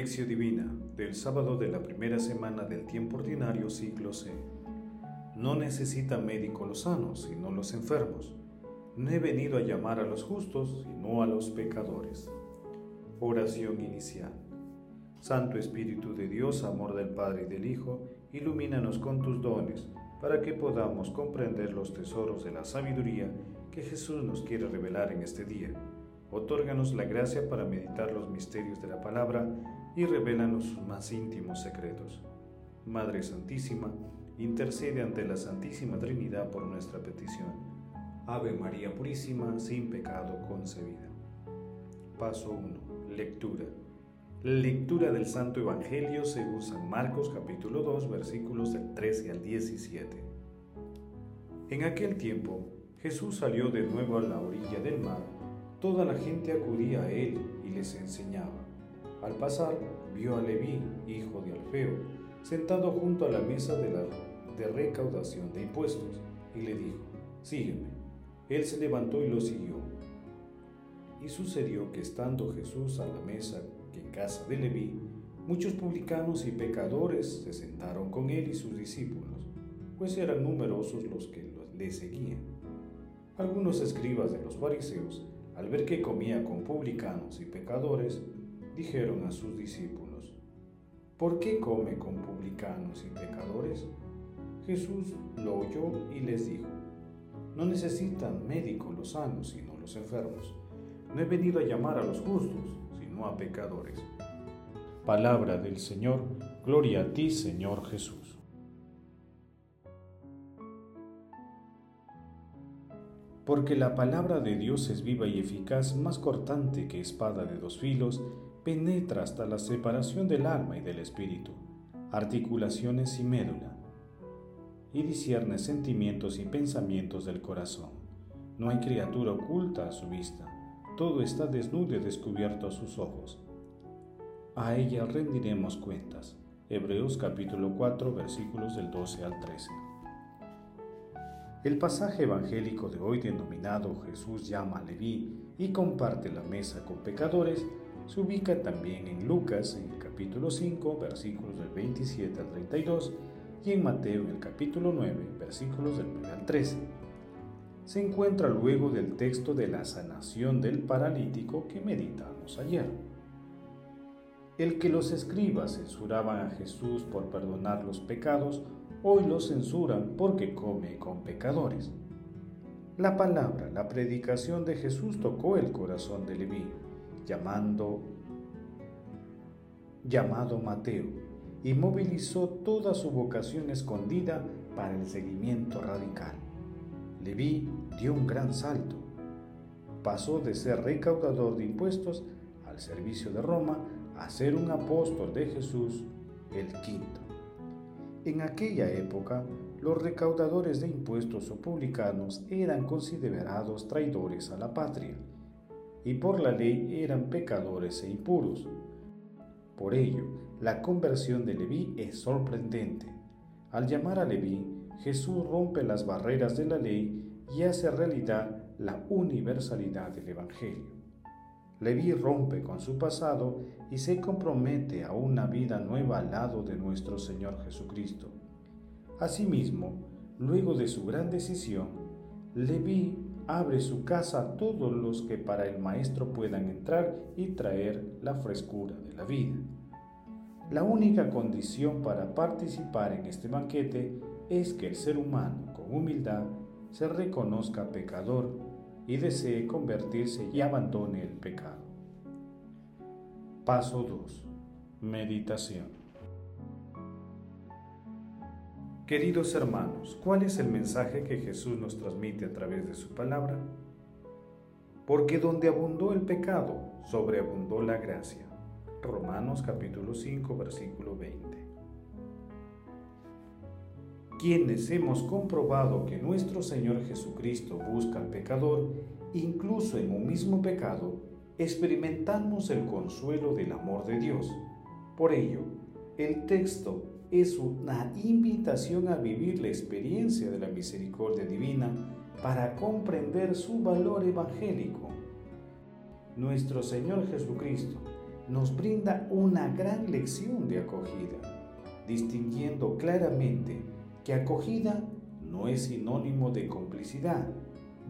Lección Divina del sábado de la primera semana del tiempo ordinario siglo C. No necesita médico los sanos, sino los enfermos. No he venido a llamar a los justos, sino a los pecadores. Oración inicial. Santo Espíritu de Dios, amor del Padre y del Hijo, ilumínanos con tus dones, para que podamos comprender los tesoros de la sabiduría que Jesús nos quiere revelar en este día Otórganos la gracia para meditar los misterios de la palabra y revélanos sus más íntimos secretos. Madre Santísima, intercede ante la Santísima Trinidad por nuestra petición. Ave María Purísima, sin pecado concebida. Paso 1. Lectura. Lectura del Santo Evangelio según San Marcos capítulo 2 versículos del 13 al 17. En aquel tiempo, Jesús salió de nuevo a la orilla del mar Toda la gente acudía a él y les enseñaba. Al pasar, vio a Leví, hijo de Alfeo, sentado junto a la mesa de, la, de recaudación de impuestos, y le dijo, Sígueme. Él se levantó y lo siguió. Y sucedió que estando Jesús a la mesa en casa de Leví, muchos publicanos y pecadores se sentaron con él y sus discípulos, pues eran numerosos los que le seguían. Algunos escribas de los fariseos al ver que comía con publicanos y pecadores, dijeron a sus discípulos, ¿por qué come con publicanos y pecadores? Jesús lo oyó y les dijo, no necesitan médicos los sanos, sino los enfermos. No he venido a llamar a los justos, sino a pecadores. Palabra del Señor, gloria a ti, Señor Jesús. porque la palabra de Dios es viva y eficaz, más cortante que espada de dos filos, penetra hasta la separación del alma y del espíritu, articulaciones y médula, y discierne sentimientos y pensamientos del corazón. No hay criatura oculta a su vista, todo está desnudo y descubierto a sus ojos. A ella rendiremos cuentas. Hebreos capítulo 4 versículos del 12 al 13. El pasaje evangélico de hoy denominado Jesús llama a Leví y comparte la mesa con pecadores se ubica también en Lucas en el capítulo 5 versículos del 27 al 32 y en Mateo en el capítulo 9 versículos del 9 al 13. Se encuentra luego del texto de la sanación del paralítico que meditamos ayer. El que los escribas censuraban a Jesús por perdonar los pecados hoy lo censuran porque come con pecadores. La palabra, la predicación de Jesús tocó el corazón de Leví, llamando, llamado Mateo, y movilizó toda su vocación escondida para el seguimiento radical. Leví dio un gran salto. Pasó de ser recaudador de impuestos al servicio de Roma a ser un apóstol de Jesús, el quinto. En aquella época, los recaudadores de impuestos o publicanos eran considerados traidores a la patria y por la ley eran pecadores e impuros. Por ello, la conversión de Leví es sorprendente. Al llamar a Leví, Jesús rompe las barreras de la ley y hace realidad la universalidad del Evangelio. Leví rompe con su pasado y se compromete a una vida nueva al lado de nuestro Señor Jesucristo. Asimismo, luego de su gran decisión, Leví abre su casa a todos los que para el Maestro puedan entrar y traer la frescura de la vida. La única condición para participar en este banquete es que el ser humano, con humildad, se reconozca pecador y desee convertirse y abandone el pecado. Paso 2. Meditación. Queridos hermanos, ¿cuál es el mensaje que Jesús nos transmite a través de su palabra? Porque donde abundó el pecado, sobreabundó la gracia. Romanos capítulo 5, versículo 20 quienes hemos comprobado que nuestro Señor Jesucristo busca al pecador, incluso en un mismo pecado, experimentamos el consuelo del amor de Dios. Por ello, el texto es una invitación a vivir la experiencia de la misericordia divina para comprender su valor evangélico. Nuestro Señor Jesucristo nos brinda una gran lección de acogida, distinguiendo claramente que acogida no es sinónimo de complicidad,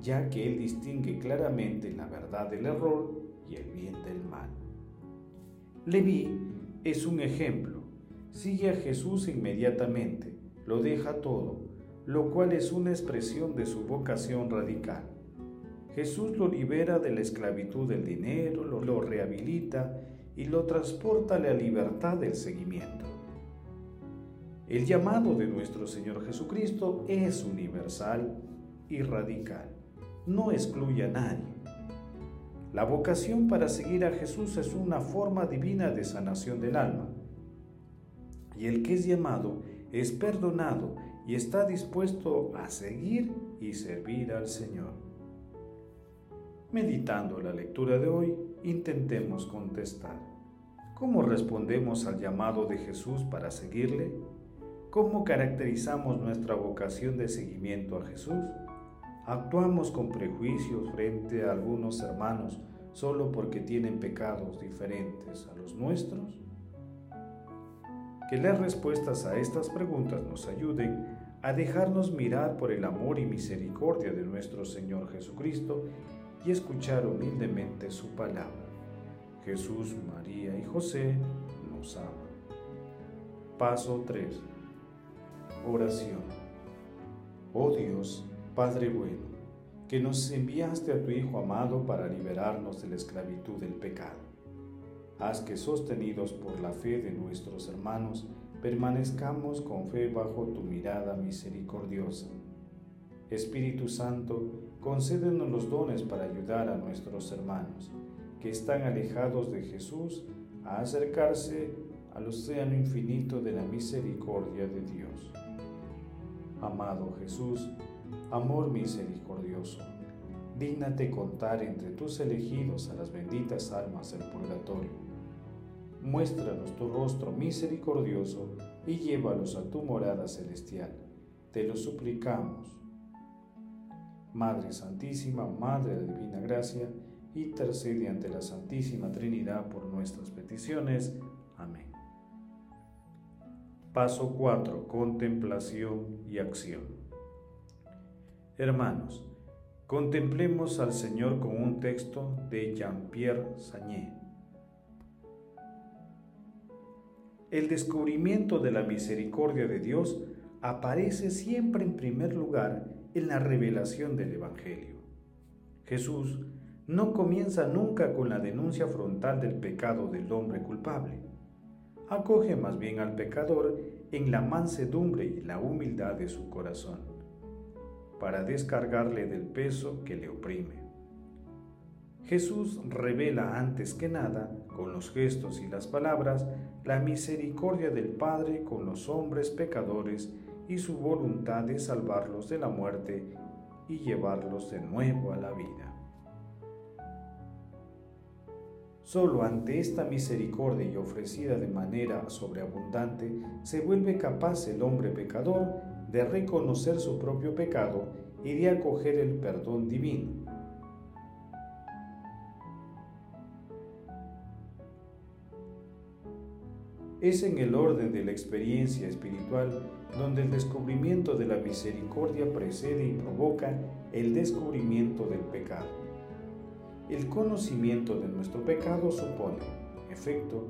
ya que Él distingue claramente la verdad del error y el bien del mal. Leví es un ejemplo. Sigue a Jesús inmediatamente, lo deja todo, lo cual es una expresión de su vocación radical. Jesús lo libera de la esclavitud del dinero, lo, rehabilita y lo transporta a la libertad del seguimiento. El llamado de nuestro Señor Jesucristo es universal y radical. No excluye a nadie. La vocación para seguir a Jesús es una forma divina de sanación del alma. Y el que es llamado es perdonado y está dispuesto a seguir y servir al Señor. Meditando la lectura de hoy, intentemos contestar. ¿Cómo respondemos al llamado de Jesús para seguirle? ¿Cómo caracterizamos nuestra vocación de seguimiento a Jesús? ¿Actuamos con prejuicios frente a algunos hermanos solo porque tienen pecados diferentes a los nuestros? Que las respuestas a estas preguntas nos ayuden a dejarnos mirar por el amor y misericordia de nuestro Señor Jesucristo y escuchar humildemente su palabra. Jesús, María y José nos aman. Paso 3. Oración. Oh Dios, Padre bueno, que nos enviaste a tu Hijo amado para liberarnos de la esclavitud del pecado. Haz que sostenidos por la fe de nuestros hermanos, permanezcamos con fe bajo tu mirada misericordiosa. Espíritu Santo, concédenos los dones para ayudar a nuestros hermanos que están alejados de Jesús a acercarse al océano infinito de la misericordia de Dios. Amado Jesús, amor misericordioso, dígnate contar entre tus elegidos a las benditas almas del purgatorio. Muéstranos tu rostro misericordioso y llévalos a tu morada celestial. Te lo suplicamos. Madre Santísima, Madre de Divina Gracia, intercede ante la Santísima Trinidad por nuestras peticiones. Amén. Paso 4. Contemplación y acción. Hermanos, contemplemos al Señor con un texto de Jean-Pierre Sagné. El descubrimiento de la misericordia de Dios aparece siempre en primer lugar en la revelación del Evangelio. Jesús no comienza nunca con la denuncia frontal del pecado del hombre culpable. Acoge más bien al pecador en la mansedumbre y la humildad de su corazón, para descargarle del peso que le oprime. Jesús revela antes que nada, con los gestos y las palabras, la misericordia del Padre con los hombres pecadores y su voluntad de salvarlos de la muerte y llevarlos de nuevo a la vida. Solo ante esta misericordia y ofrecida de manera sobreabundante se vuelve capaz el hombre pecador de reconocer su propio pecado y de acoger el perdón divino. Es en el orden de la experiencia espiritual donde el descubrimiento de la misericordia precede y provoca el descubrimiento del pecado. El conocimiento de nuestro pecado supone, en efecto,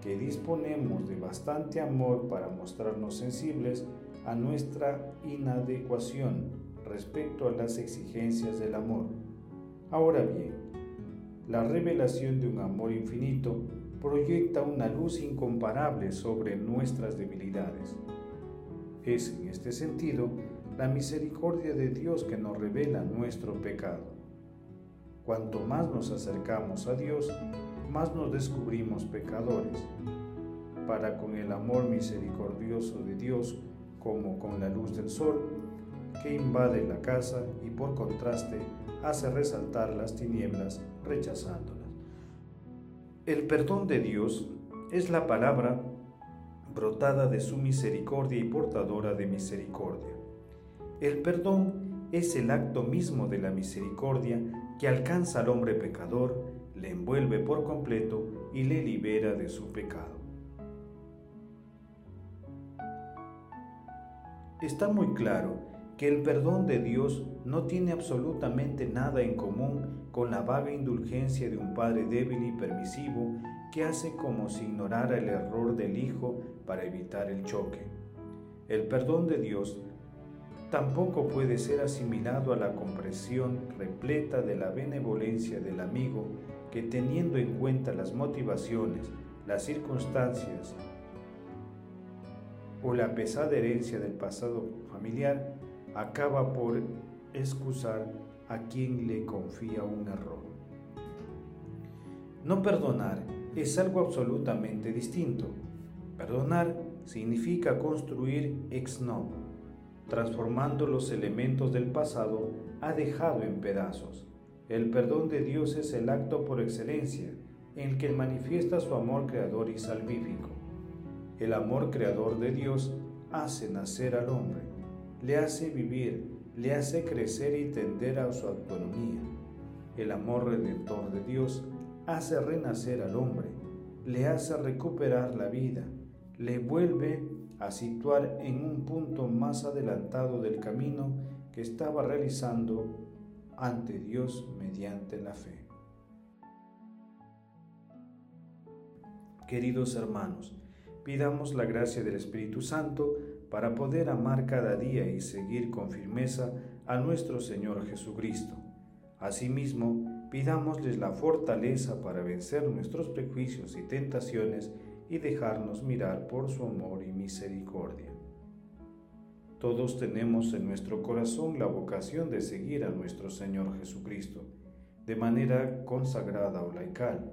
que disponemos de bastante amor para mostrarnos sensibles a nuestra inadecuación respecto a las exigencias del amor. Ahora bien, la revelación de un amor infinito proyecta una luz incomparable sobre nuestras debilidades. Es en este sentido la misericordia de Dios que nos revela nuestro pecado. Cuanto más nos acercamos a Dios, más nos descubrimos pecadores, para con el amor misericordioso de Dios, como con la luz del sol, que invade la casa y por contraste hace resaltar las tinieblas rechazándolas. El perdón de Dios es la palabra brotada de su misericordia y portadora de misericordia. El perdón es el acto mismo de la misericordia que alcanza al hombre pecador, le envuelve por completo y le libera de su pecado. Está muy claro que el perdón de Dios no tiene absolutamente nada en común con la vaga indulgencia de un padre débil y permisivo que hace como si ignorara el error del hijo para evitar el choque. El perdón de Dios tampoco puede ser asimilado a la comprensión repleta de la benevolencia del amigo que teniendo en cuenta las motivaciones, las circunstancias o la pesada herencia del pasado familiar, acaba por excusar a quien le confía un error. No perdonar es algo absolutamente distinto. Perdonar significa construir ex novo transformando los elementos del pasado, ha dejado en pedazos. El perdón de Dios es el acto por excelencia en el que manifiesta su amor creador y salvífico. El amor creador de Dios hace nacer al hombre, le hace vivir, le hace crecer y tender a su autonomía. El amor redentor de Dios hace renacer al hombre, le hace recuperar la vida, le vuelve a situar en un punto más adelantado del camino que estaba realizando ante Dios mediante la fe. Queridos hermanos, pidamos la gracia del Espíritu Santo para poder amar cada día y seguir con firmeza a nuestro Señor Jesucristo. Asimismo, pidámosles la fortaleza para vencer nuestros prejuicios y tentaciones y dejarnos mirar por su amor y misericordia. Todos tenemos en nuestro corazón la vocación de seguir a nuestro Señor Jesucristo de manera consagrada o laical.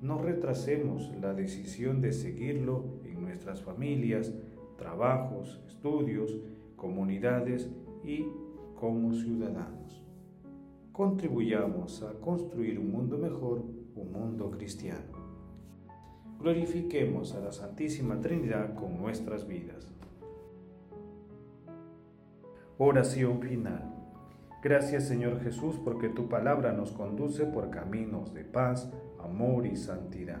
No retrasemos la decisión de seguirlo en nuestras familias, trabajos, estudios, comunidades y como ciudadanos. Contribuyamos a construir un mundo mejor, un mundo cristiano glorifiquemos a la Santísima Trinidad con nuestras vidas. Oración final. Gracias Señor Jesús porque tu palabra nos conduce por caminos de paz, amor y santidad.